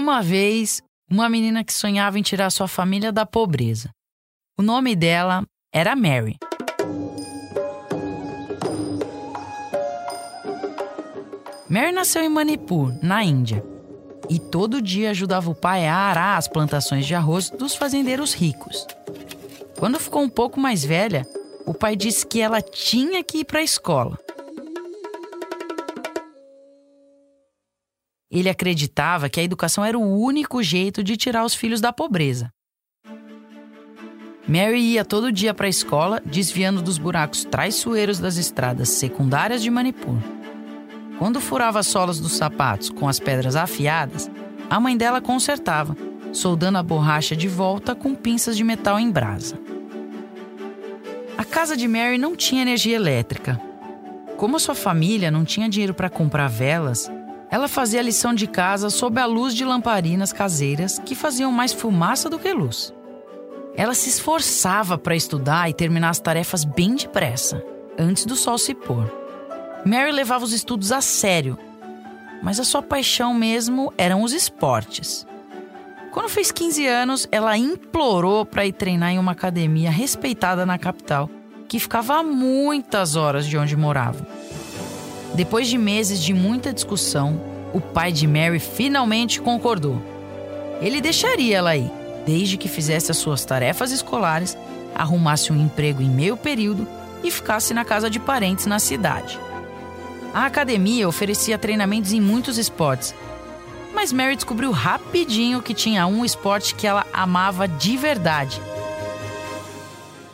Uma vez uma menina que sonhava em tirar sua família da pobreza. O nome dela era Mary. Mary nasceu em Manipur, na Índia, e todo dia ajudava o pai a arar as plantações de arroz dos fazendeiros ricos. Quando ficou um pouco mais velha, o pai disse que ela tinha que ir para a escola. Ele acreditava que a educação era o único jeito de tirar os filhos da pobreza. Mary ia todo dia para a escola, desviando dos buracos traiçoeiros das estradas secundárias de Manipur. Quando furava as solas dos sapatos com as pedras afiadas, a mãe dela consertava, soldando a borracha de volta com pinças de metal em brasa. A casa de Mary não tinha energia elétrica. Como sua família não tinha dinheiro para comprar velas, ela fazia lição de casa sob a luz de lamparinas caseiras que faziam mais fumaça do que luz. Ela se esforçava para estudar e terminar as tarefas bem depressa, antes do sol se pôr. Mary levava os estudos a sério, mas a sua paixão mesmo eram os esportes. Quando fez 15 anos, ela implorou para ir treinar em uma academia respeitada na capital, que ficava a muitas horas de onde morava. Depois de meses de muita discussão, o pai de Mary finalmente concordou. Ele deixaria ela ir, desde que fizesse as suas tarefas escolares, arrumasse um emprego em meio período e ficasse na casa de parentes na cidade. A academia oferecia treinamentos em muitos esportes, mas Mary descobriu rapidinho que tinha um esporte que ela amava de verdade: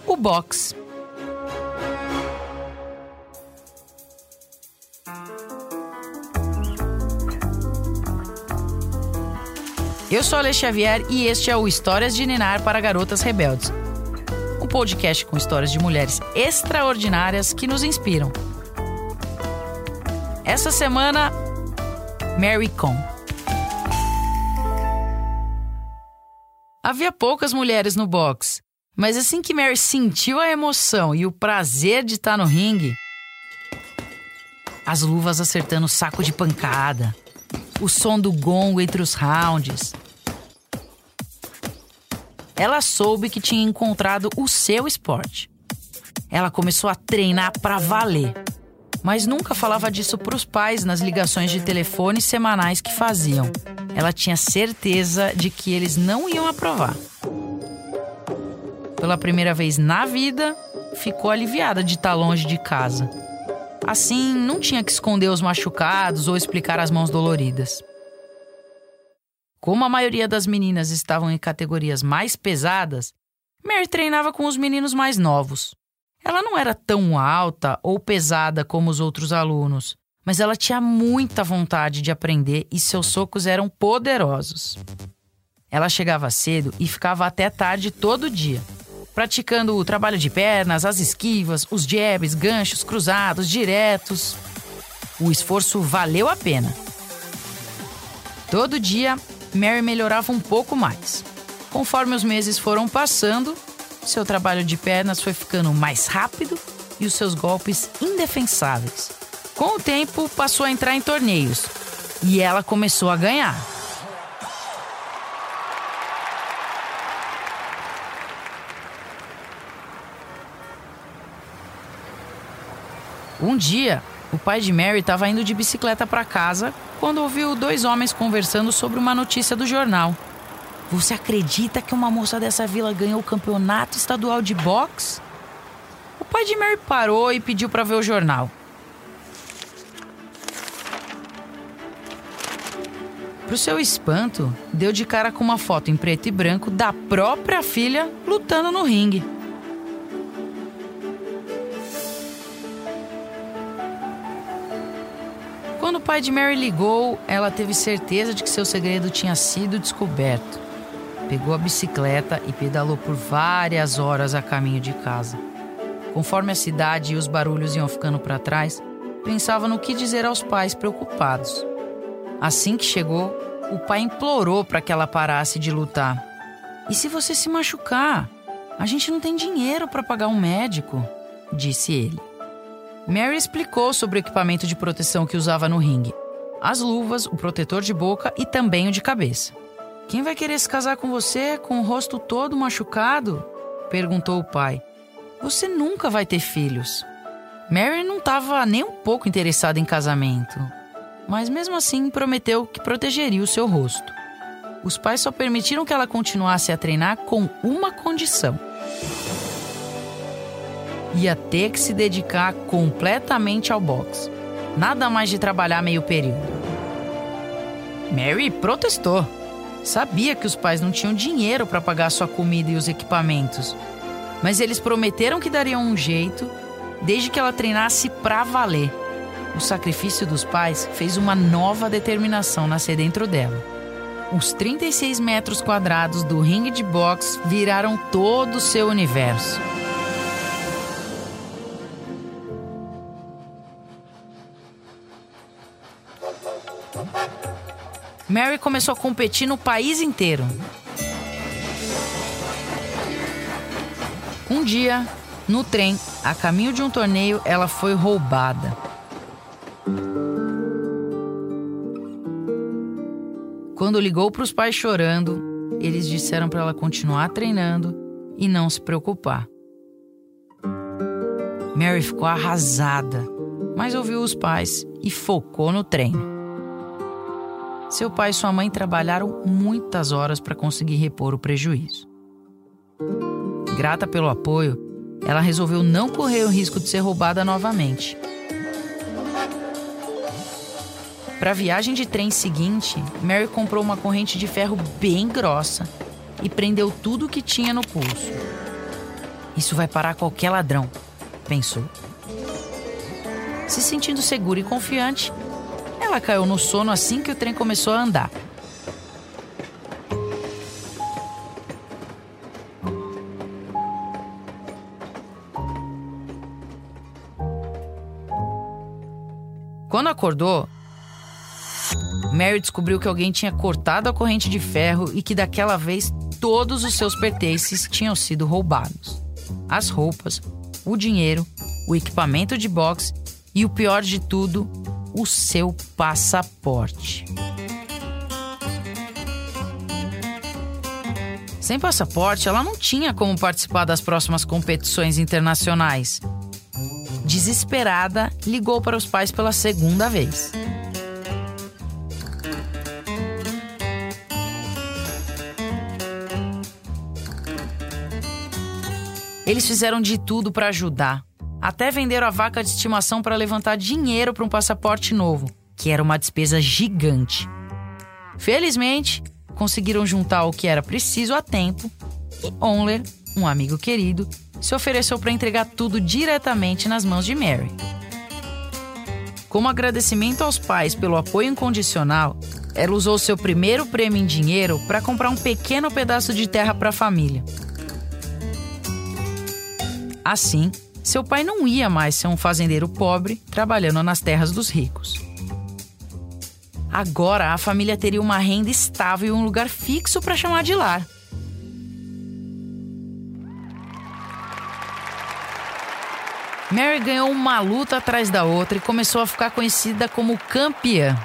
o boxe. Eu sou Ale Xavier e este é o Histórias de Ninar para Garotas Rebeldes. Um podcast com histórias de mulheres extraordinárias que nos inspiram. Essa semana, Mary Com. Havia poucas mulheres no box, mas assim que Mary sentiu a emoção e o prazer de estar no ringue, as luvas acertando o saco de pancada, o som do gongo entre os rounds. Ela soube que tinha encontrado o seu esporte. Ela começou a treinar para valer mas nunca falava disso para os pais nas ligações de telefone semanais que faziam. Ela tinha certeza de que eles não iam aprovar. Pela primeira vez na vida, ficou aliviada de estar longe de casa. Assim, não tinha que esconder os machucados ou explicar as mãos doloridas. Como a maioria das meninas estavam em categorias mais pesadas, Mary treinava com os meninos mais novos. Ela não era tão alta ou pesada como os outros alunos, mas ela tinha muita vontade de aprender e seus socos eram poderosos. Ela chegava cedo e ficava até tarde todo dia, praticando o trabalho de pernas, as esquivas, os jabs, ganchos cruzados, diretos. O esforço valeu a pena. Todo dia, Mary melhorava um pouco mais. Conforme os meses foram passando, seu trabalho de pernas foi ficando mais rápido e os seus golpes indefensáveis. Com o tempo, passou a entrar em torneios e ela começou a ganhar. Um dia, o pai de Mary estava indo de bicicleta para casa quando ouviu dois homens conversando sobre uma notícia do jornal. Você acredita que uma moça dessa vila ganhou o campeonato estadual de boxe? O pai de Mary parou e pediu para ver o jornal. Pro seu espanto, deu de cara com uma foto em preto e branco da própria filha lutando no ringue. Pai de Mary ligou, ela teve certeza de que seu segredo tinha sido descoberto. Pegou a bicicleta e pedalou por várias horas a caminho de casa. Conforme a cidade e os barulhos iam ficando para trás, pensava no que dizer aos pais preocupados. Assim que chegou, o pai implorou para que ela parasse de lutar. E se você se machucar? A gente não tem dinheiro para pagar um médico, disse ele. Mary explicou sobre o equipamento de proteção que usava no ringue: as luvas, o protetor de boca e também o de cabeça. Quem vai querer se casar com você com o rosto todo machucado? perguntou o pai. Você nunca vai ter filhos. Mary não estava nem um pouco interessada em casamento mas mesmo assim prometeu que protegeria o seu rosto. Os pais só permitiram que ela continuasse a treinar com uma condição: ia ter que se dedicar completamente ao boxe, nada mais de trabalhar meio período. Mary protestou. Sabia que os pais não tinham dinheiro para pagar sua comida e os equipamentos, mas eles prometeram que dariam um jeito desde que ela treinasse para valer. O sacrifício dos pais fez uma nova determinação nascer dentro dela. Os 36 metros quadrados do ringue de boxe viraram todo o seu universo. Mary começou a competir no país inteiro. Um dia, no trem, a caminho de um torneio, ela foi roubada. Quando ligou para os pais chorando, eles disseram para ela continuar treinando e não se preocupar. Mary ficou arrasada, mas ouviu os pais e focou no treino. Seu pai e sua mãe trabalharam muitas horas para conseguir repor o prejuízo. Grata pelo apoio, ela resolveu não correr o risco de ser roubada novamente Para a viagem de trem seguinte, Mary comprou uma corrente de ferro bem grossa e prendeu tudo o que tinha no pulso. Isso vai parar qualquer ladrão, pensou. Se sentindo segura e confiante, ela caiu no sono assim que o trem começou a andar. Quando acordou, Mary descobriu que alguém tinha cortado a corrente de ferro e que daquela vez todos os seus pertences tinham sido roubados. As roupas, o dinheiro, o equipamento de boxe e o pior de tudo, o seu passaporte. Sem passaporte, ela não tinha como participar das próximas competições internacionais. Desesperada, ligou para os pais pela segunda vez. Eles fizeram de tudo para ajudar. Até venderam a vaca de estimação para levantar dinheiro para um passaporte novo, que era uma despesa gigante. Felizmente, conseguiram juntar o que era preciso a tempo e Onler, um amigo querido, se ofereceu para entregar tudo diretamente nas mãos de Mary. Como agradecimento aos pais pelo apoio incondicional, ela usou seu primeiro prêmio em dinheiro para comprar um pequeno pedaço de terra para a família. Assim, seu pai não ia mais ser um fazendeiro pobre trabalhando nas terras dos ricos. Agora a família teria uma renda estável e um lugar fixo para chamar de lar. Mary ganhou uma luta atrás da outra e começou a ficar conhecida como campeã.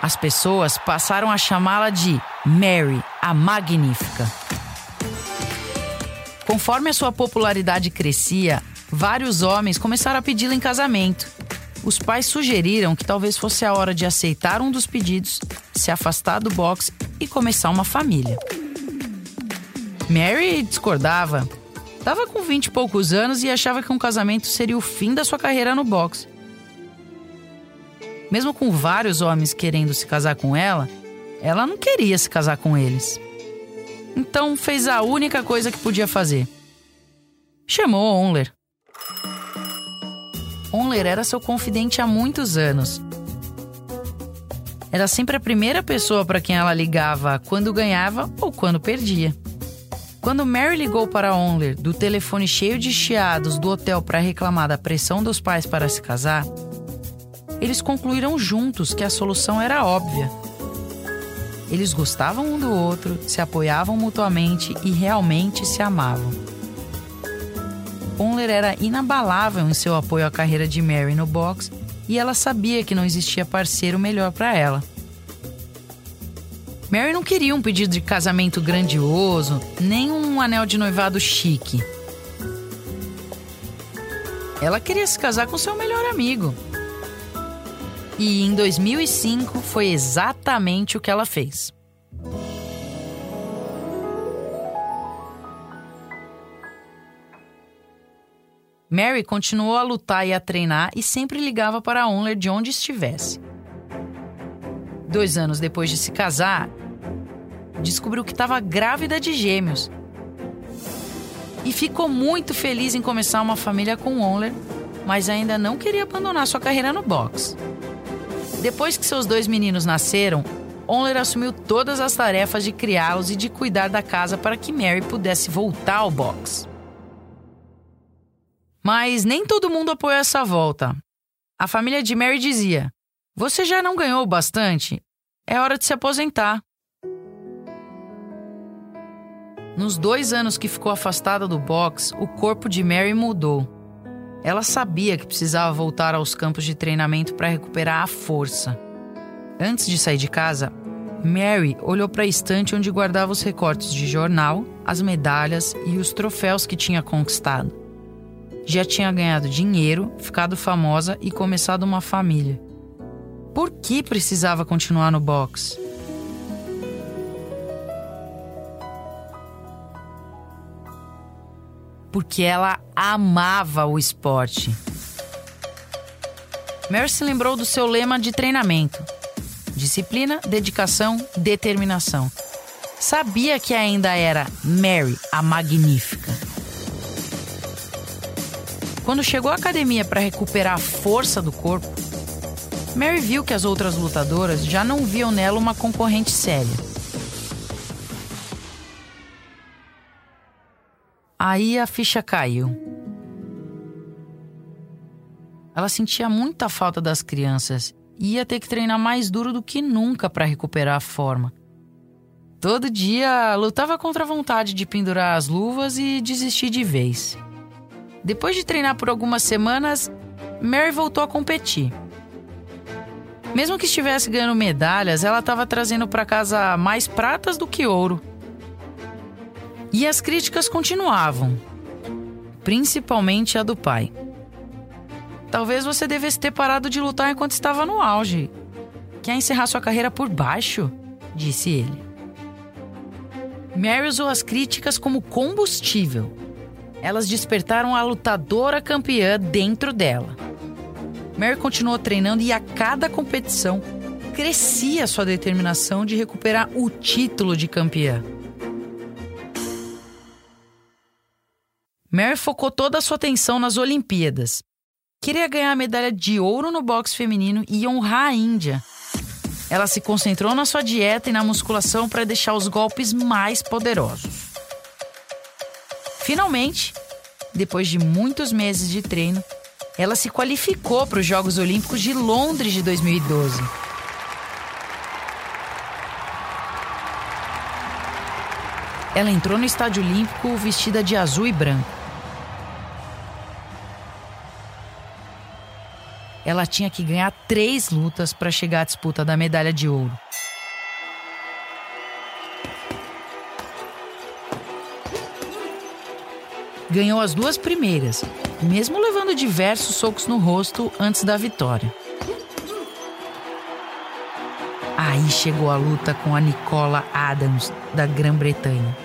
As pessoas passaram a chamá-la de Mary, a Magnífica. Conforme a sua popularidade crescia, vários homens começaram a pedi-la em casamento. Os pais sugeriram que talvez fosse a hora de aceitar um dos pedidos, se afastar do boxe e começar uma família. Mary discordava. Estava com vinte e poucos anos e achava que um casamento seria o fim da sua carreira no boxe. Mesmo com vários homens querendo se casar com ela, ela não queria se casar com eles. Então fez a única coisa que podia fazer. Chamou Onler. Onler era seu confidente há muitos anos. Era sempre a primeira pessoa para quem ela ligava quando ganhava ou quando perdia. Quando Mary ligou para Onler do telefone cheio de chiados do hotel para reclamar da pressão dos pais para se casar, eles concluíram juntos que a solução era óbvia. Eles gostavam um do outro, se apoiavam mutuamente e realmente se amavam. Onler era inabalável em seu apoio à carreira de Mary no boxe e ela sabia que não existia parceiro melhor para ela. Mary não queria um pedido de casamento grandioso, nem um anel de noivado chique. Ela queria se casar com seu melhor amigo, e em 2005 foi exatamente o que ela fez. Mary continuou a lutar e a treinar e sempre ligava para Onler de onde estivesse. Dois anos depois de se casar, descobriu que estava grávida de gêmeos. E ficou muito feliz em começar uma família com Onler, mas ainda não queria abandonar sua carreira no boxe. Depois que seus dois meninos nasceram, Onler assumiu todas as tarefas de criá-los e de cuidar da casa para que Mary pudesse voltar ao box. Mas nem todo mundo apoiou essa volta. A família de Mary dizia: Você já não ganhou bastante? É hora de se aposentar. Nos dois anos que ficou afastada do box, o corpo de Mary mudou. Ela sabia que precisava voltar aos campos de treinamento para recuperar a força. Antes de sair de casa, Mary olhou para a estante onde guardava os recortes de jornal, as medalhas e os troféus que tinha conquistado. Já tinha ganhado dinheiro, ficado famosa e começado uma família. Por que precisava continuar no boxe? porque ela amava o esporte. Mary se lembrou do seu lema de treinamento: disciplina, dedicação, determinação. Sabia que ainda era Mary, a magnífica. Quando chegou à academia para recuperar a força do corpo, Mary viu que as outras lutadoras já não viam nela uma concorrente séria. Aí a ficha caiu. Ela sentia muita falta das crianças e ia ter que treinar mais duro do que nunca para recuperar a forma. Todo dia lutava contra a vontade de pendurar as luvas e desistir de vez. Depois de treinar por algumas semanas, Mary voltou a competir. Mesmo que estivesse ganhando medalhas, ela estava trazendo para casa mais pratas do que ouro. E as críticas continuavam, principalmente a do pai. Talvez você devesse ter parado de lutar enquanto estava no auge. Quer encerrar sua carreira por baixo? disse ele. Mary usou as críticas como combustível. Elas despertaram a lutadora campeã dentro dela. Mary continuou treinando e a cada competição crescia sua determinação de recuperar o título de campeã. Mary focou toda a sua atenção nas Olimpíadas. Queria ganhar a medalha de ouro no boxe feminino e honrar a Índia. Ela se concentrou na sua dieta e na musculação para deixar os golpes mais poderosos. Finalmente, depois de muitos meses de treino, ela se qualificou para os Jogos Olímpicos de Londres de 2012. Ela entrou no Estádio Olímpico vestida de azul e branco. ela tinha que ganhar três lutas para chegar à disputa da medalha de ouro. Ganhou as duas primeiras, mesmo levando diversos socos no rosto antes da vitória. Aí chegou a luta com a Nicola Adams, da Grã-Bretanha.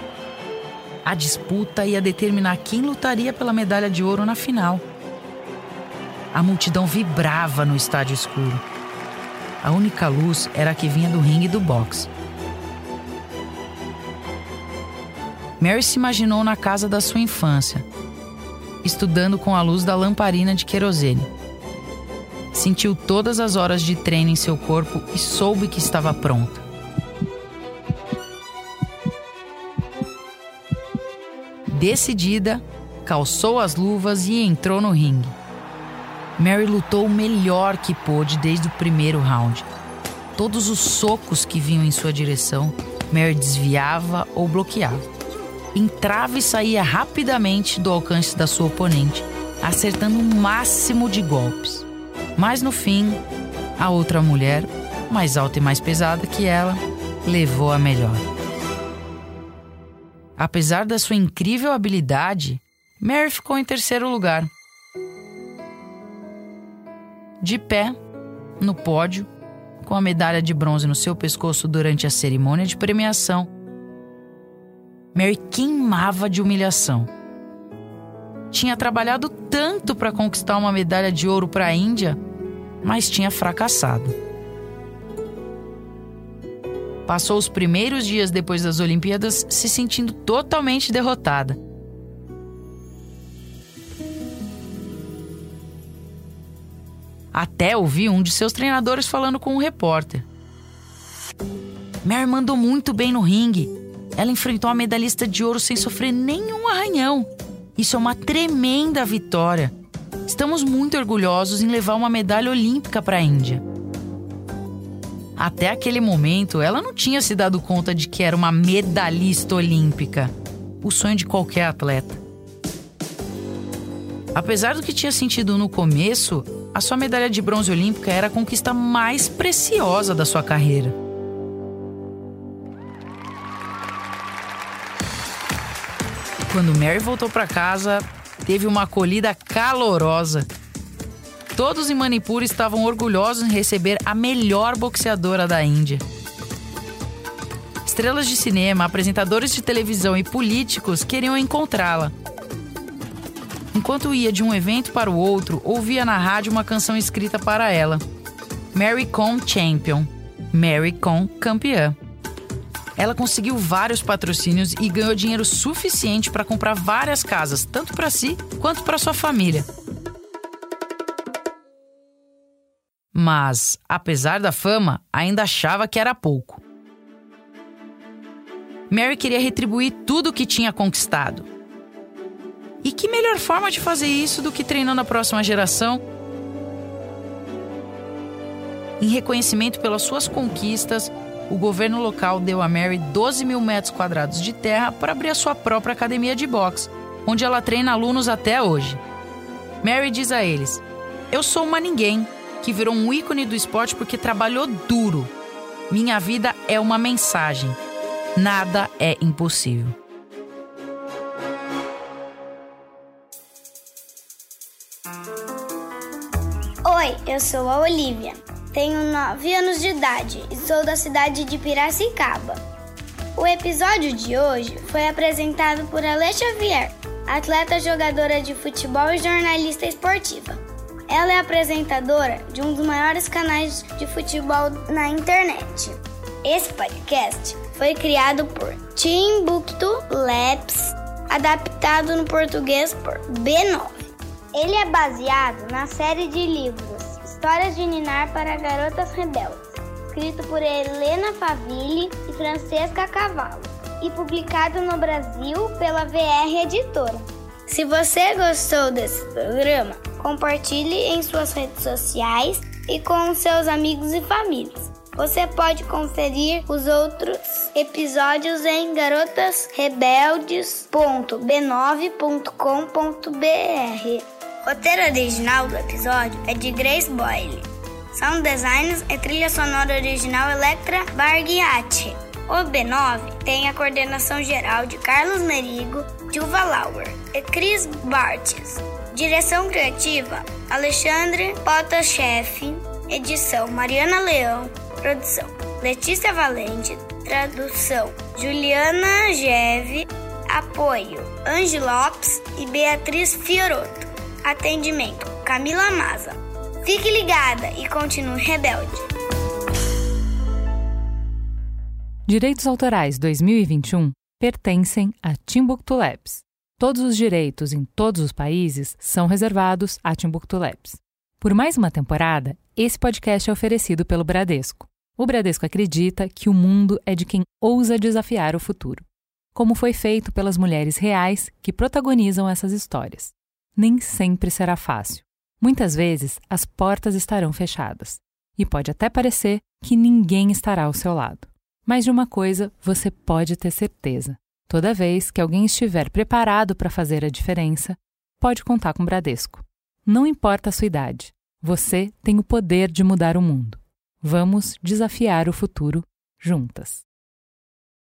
A disputa ia determinar quem lutaria pela medalha de ouro na final. A multidão vibrava no estádio escuro. A única luz era a que vinha do ringue do boxe. Mary se imaginou na casa da sua infância, estudando com a luz da lamparina de querosene. Sentiu todas as horas de treino em seu corpo e soube que estava pronta. Decidida, calçou as luvas e entrou no ringue. Mary lutou o melhor que pôde desde o primeiro round. Todos os socos que vinham em sua direção, Mary desviava ou bloqueava entrava e saía rapidamente do alcance da sua oponente, acertando o máximo de golpes. Mas no fim, a outra mulher, mais alta e mais pesada que ela, levou a melhor. Apesar da sua incrível habilidade, Mary ficou em terceiro lugar. De pé, no pódio, com a medalha de bronze no seu pescoço durante a cerimônia de premiação, Mary queimava de humilhação. Tinha trabalhado tanto para conquistar uma medalha de ouro para a Índia, mas tinha fracassado. Passou os primeiros dias depois das Olimpíadas se sentindo totalmente derrotada. Até ouvi um de seus treinadores falando com um repórter. Mary mandou muito bem no ringue, ela enfrentou a medalhista de ouro sem sofrer nenhum arranhão. Isso é uma tremenda vitória. Estamos muito orgulhosos em levar uma medalha olímpica para a Índia. Até aquele momento, ela não tinha se dado conta de que era uma medalhista olímpica o sonho de qualquer atleta. Apesar do que tinha sentido no começo, a sua medalha de bronze olímpica era a conquista mais preciosa da sua carreira. Quando Mary voltou para casa, teve uma acolhida calorosa. Todos em Manipur estavam orgulhosos em receber a melhor boxeadora da Índia. Estrelas de cinema, apresentadores de televisão e políticos queriam encontrá-la. Enquanto ia de um evento para o outro, ouvia na rádio uma canção escrita para ela: Mary Com Champion, Mary Com Campeã. Ela conseguiu vários patrocínios e ganhou dinheiro suficiente para comprar várias casas, tanto para si quanto para sua família. Mas, apesar da fama, ainda achava que era pouco. Mary queria retribuir tudo o que tinha conquistado. E que melhor forma de fazer isso do que treinando a próxima geração? Em reconhecimento pelas suas conquistas, o governo local deu a Mary 12 mil metros quadrados de terra para abrir a sua própria academia de boxe, onde ela treina alunos até hoje. Mary diz a eles: Eu sou uma ninguém que virou um ícone do esporte porque trabalhou duro. Minha vida é uma mensagem. Nada é impossível. Oi, eu sou a Olivia. Tenho 9 anos de idade e sou da cidade de Piracicaba. O episódio de hoje foi apresentado por Ale Xavier, atleta jogadora de futebol e jornalista esportiva. Ela é apresentadora de um dos maiores canais de futebol na internet. Esse podcast foi criado por Timbuktu Labs, adaptado no português por B9. Ele é baseado na série de livros Histórias de Ninar para Garotas Rebeldes, escrito por Helena Favilli e Francesca Cavallo, e publicado no Brasil pela VR Editora. Se você gostou desse programa, compartilhe em suas redes sociais e com seus amigos e famílias. Você pode conferir os outros episódios em garotasrebeldes.b9.com.br. Roteiro original do episódio é de Grace Boyle. Sound designs e trilha sonora original Electra Barghiati. O B9 tem a coordenação geral de Carlos Merigo, Dilva Lauer e Cris Bartes. Direção criativa Alexandre Potasheff, edição Mariana Leão, produção Letícia Valente, tradução Juliana Geve, apoio Ange Lopes e Beatriz Fioroto. Atendimento Camila Maza. Fique ligada e continue rebelde. Direitos Autorais 2021 pertencem a Timbuktu Labs. Todos os direitos em todos os países são reservados a Timbuktu Labs. Por mais uma temporada, esse podcast é oferecido pelo Bradesco. O Bradesco acredita que o mundo é de quem ousa desafiar o futuro, como foi feito pelas mulheres reais que protagonizam essas histórias. Nem sempre será fácil. Muitas vezes as portas estarão fechadas e pode até parecer que ninguém estará ao seu lado. Mas de uma coisa você pode ter certeza: toda vez que alguém estiver preparado para fazer a diferença, pode contar com o Bradesco. Não importa a sua idade, você tem o poder de mudar o mundo. Vamos desafiar o futuro juntas.